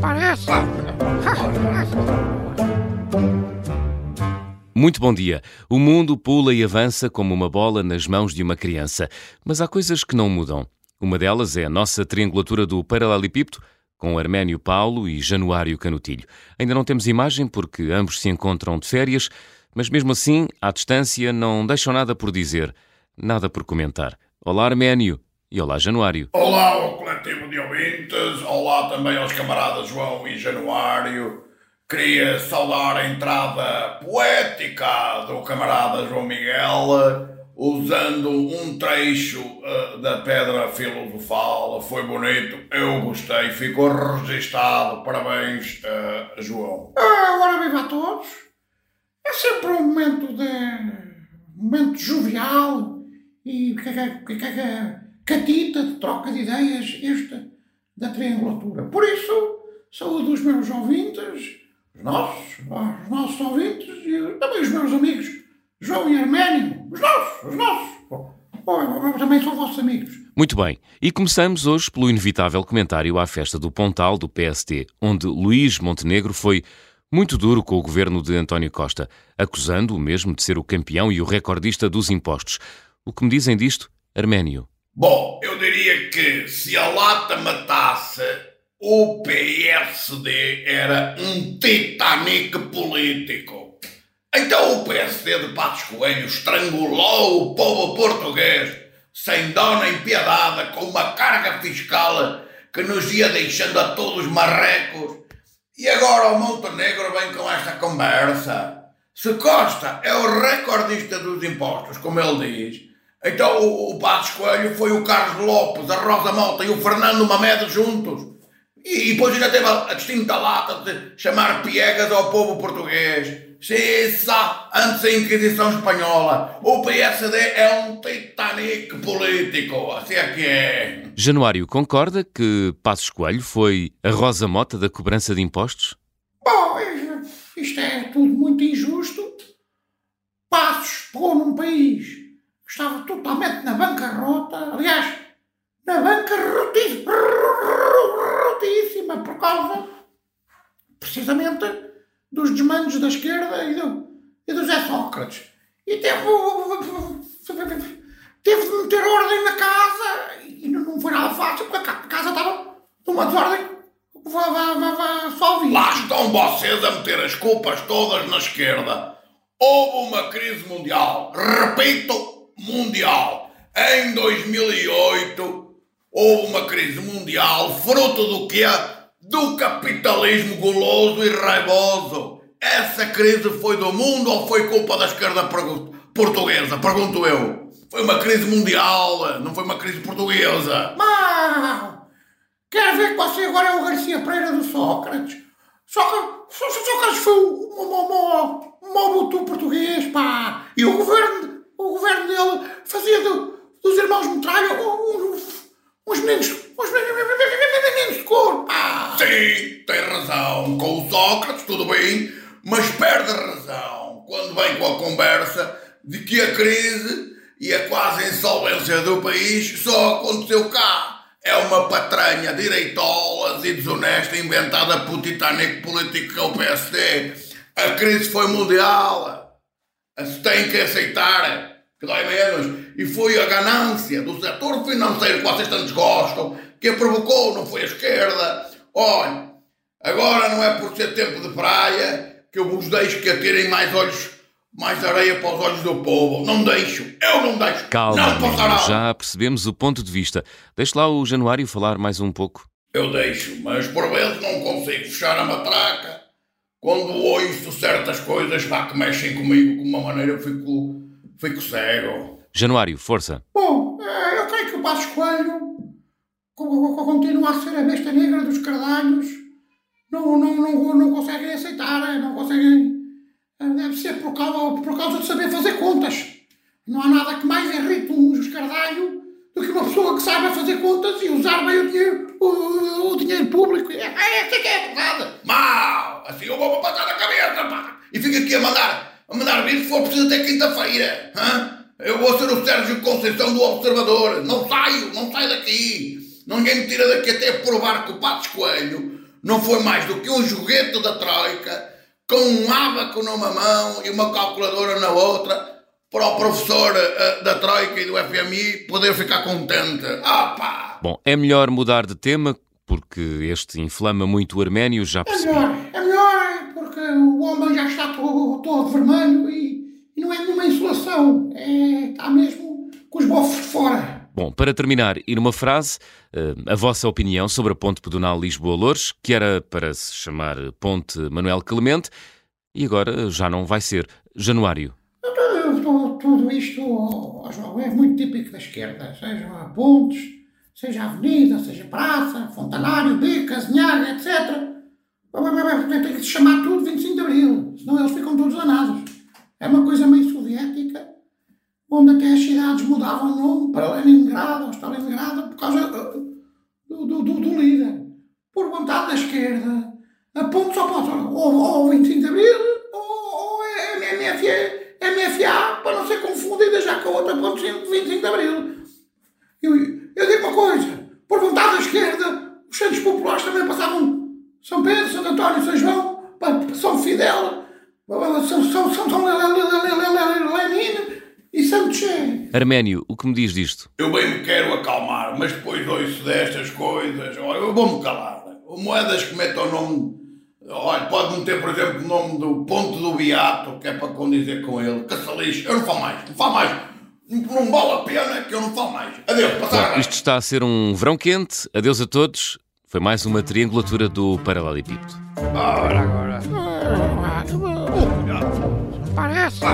parece. Muito bom dia. O mundo pula e avança como uma bola nas mãos de uma criança. Mas há coisas que não mudam. Uma delas é a nossa triangulatura do paralelepípedo, com Arménio Paulo e Januário Canutilho. Ainda não temos imagem porque ambos se encontram de férias, mas mesmo assim, à distância, não deixam nada por dizer, nada por comentar. Olá, Arménio. E olá, Januário. Olá ao coletivo ouvintes, olá também aos camaradas João e Januário. Queria saudar a entrada poética do camarada João Miguel, usando um trecho uh, da Pedra Filosofal. Foi bonito, eu gostei, ficou registado. Parabéns, uh, João. Ah, Ora viva a todos. É sempre um momento de. um momento jovial e catita de troca de ideias esta da triangulatura. Por isso, saúdo os meus ouvintes, os nossos, os nossos ouvintes e também os meus amigos, João e Arménio, os nossos, os nossos. Também sou vossos amigos. Muito bem, e começamos hoje pelo inevitável comentário à festa do Pontal do PST, onde Luís Montenegro foi muito duro com o governo de António Costa, acusando-o mesmo de ser o campeão e o recordista dos impostos. O que me dizem disto, Arménio? Bom, eu diria que se a lata matasse, o PSD era um Titanic político. Então o PSD de Patos Coelho estrangulou o povo português sem dó nem piedade com uma carga fiscal que nos ia deixando a todos marrecos. E agora o Montenegro vem com esta conversa. Se Costa é o recordista dos impostos, como ele diz, então o, o Patos Coelho foi o Carlos Lopes, a Rosa Mota e o Fernando Mamed juntos. E, e depois ainda teve a, a distinta lata de chamar piegas ao povo português. Xiça, antes da Inquisição Espanhola. O PSD é um Titanic político, assim é que é. Januário concorda que Passos Coelho foi a Rosa Mota da cobrança de impostos? Bom, isto é tudo muito injusto. Passos pegou num país totalmente na bancarrota. Aliás, na bancarrotíssima por causa, precisamente, dos desmandos da esquerda e do, e do Zé Sócrates. E teve, teve de meter ordem na casa e não foi nada fácil porque a casa estava numa desordem vá, vá, vá, vá, só. Lá estão vocês a meter as culpas todas na esquerda. Houve uma crise mundial, repito, mundial. Em 2008 houve uma crise mundial, fruto do quê? Do capitalismo goloso e raivoso. Essa crise foi do mundo ou foi culpa da esquerda portuguesa? Pergunto eu. Foi uma crise mundial, não foi uma crise portuguesa. Mas quer ver que você agora é o Garcia Pereira do Sócrates? Só que Sócrates foi um mobutu português, pá. E o governo, o governo dele fazia do, dos irmãos Metralha uns, uns meninos, uns meninos de cor, pá. Sim, tem razão. Com o Sócrates, tudo bem, mas perde razão quando vem com a conversa de que a crise e a quase insolvência do país só aconteceu cá. É uma patranha direitolas e desonesta inventada pelo Titanic político que é o PSD. A crise foi mundial. Se tem que aceitar que dói menos. E foi a ganância do setor financeiro que vocês tantos gostam que a provocou, não foi a esquerda. Olha, agora não é por ser tempo de praia que eu vos deixo que atirem mais olhos mais areia para os olhos do povo. Não deixo. Eu não deixo. Calma, não passará. já percebemos o ponto de vista. Deixe lá o Januário falar mais um pouco. Eu deixo, mas por vezes não consigo fechar a matraca. Quando ouço certas coisas pá, que mexem comigo de uma maneira, eu fico, fico cego. Januário, força. Bom, eu creio que o Passos Coelho continua a ser a besta negra dos cardalhos. Não, não, não, não conseguem aceitar, não conseguem Deve ser por causa, por causa de saber fazer contas. Não há nada que mais irrite um escardalho do que uma pessoa que saiba fazer contas e usar bem o dinheiro, o, o dinheiro público. É, é, essa é que é a verdade. Mal! Assim eu vou passar na cabeça, pá! E fica aqui a mandar, a mandar vir se for preciso até quinta-feira. Eu vou ser o Sérgio Conceição do Observador. Não saio, não saio daqui. Ninguém me tira daqui até provar que o Patos Coelho não foi mais do que um joguete da Troika com um abaco numa mão e uma calculadora na outra para o professor uh, da Troika e do FMI poder ficar contente. Ah pá! Bom, é melhor mudar de tema porque este inflama muito o Arménio, já percebi. É melhor, é melhor porque o homem já está todo, todo vermelho e, e, não é nenhuma insolação, é, está mesmo com os bofos de fora. Bom, para terminar, e numa frase, eh, a vossa opinião sobre a ponte pedonal Lisboa-Loures, que era para se chamar Ponte Manuel Clemente, e agora já não vai ser. Januário. Tudo, tudo isto, oh, João, é muito típico da esquerda, sejam pontes, seja avenida, seja praça, fontanário, bico, casinhaga, etc. Tem que chamar tudo 25 de Abril, senão eles ficam todos danados. É uma coisa meio soviética, onde até as cidades mudavam o nome para Leningrado ou Stalingrado por causa do, do, do, do líder. Por vontade da esquerda, a ponte só. Pode ou, ou 25 de Abril ou, ou é MFA, MFA, para não ser confundida já com a outra ponte de 25 de Abril. Eu, eu digo uma coisa, por vontade da esquerda, os centros populares também passavam São Pedro, Santo António, São João, São Fidel, São, São, São, São Lenin e Santo Che. Arménio, o que me diz disto? Eu bem me quero acalmar, mas depois ouço destas coisas, olha, eu vou-me calar. Moedas que metam o nome, olha, pode meter, por exemplo, o nome do Ponto do Beato, que é para condizer com ele, caça eu não falo mais, não falo mais não vale a pena que eu não falo mais. Adeus, passar Isto está a ser um verão quente. Adeus a todos. Foi mais uma triangulatura do Paralelepípedo. Ora, agora. Parece.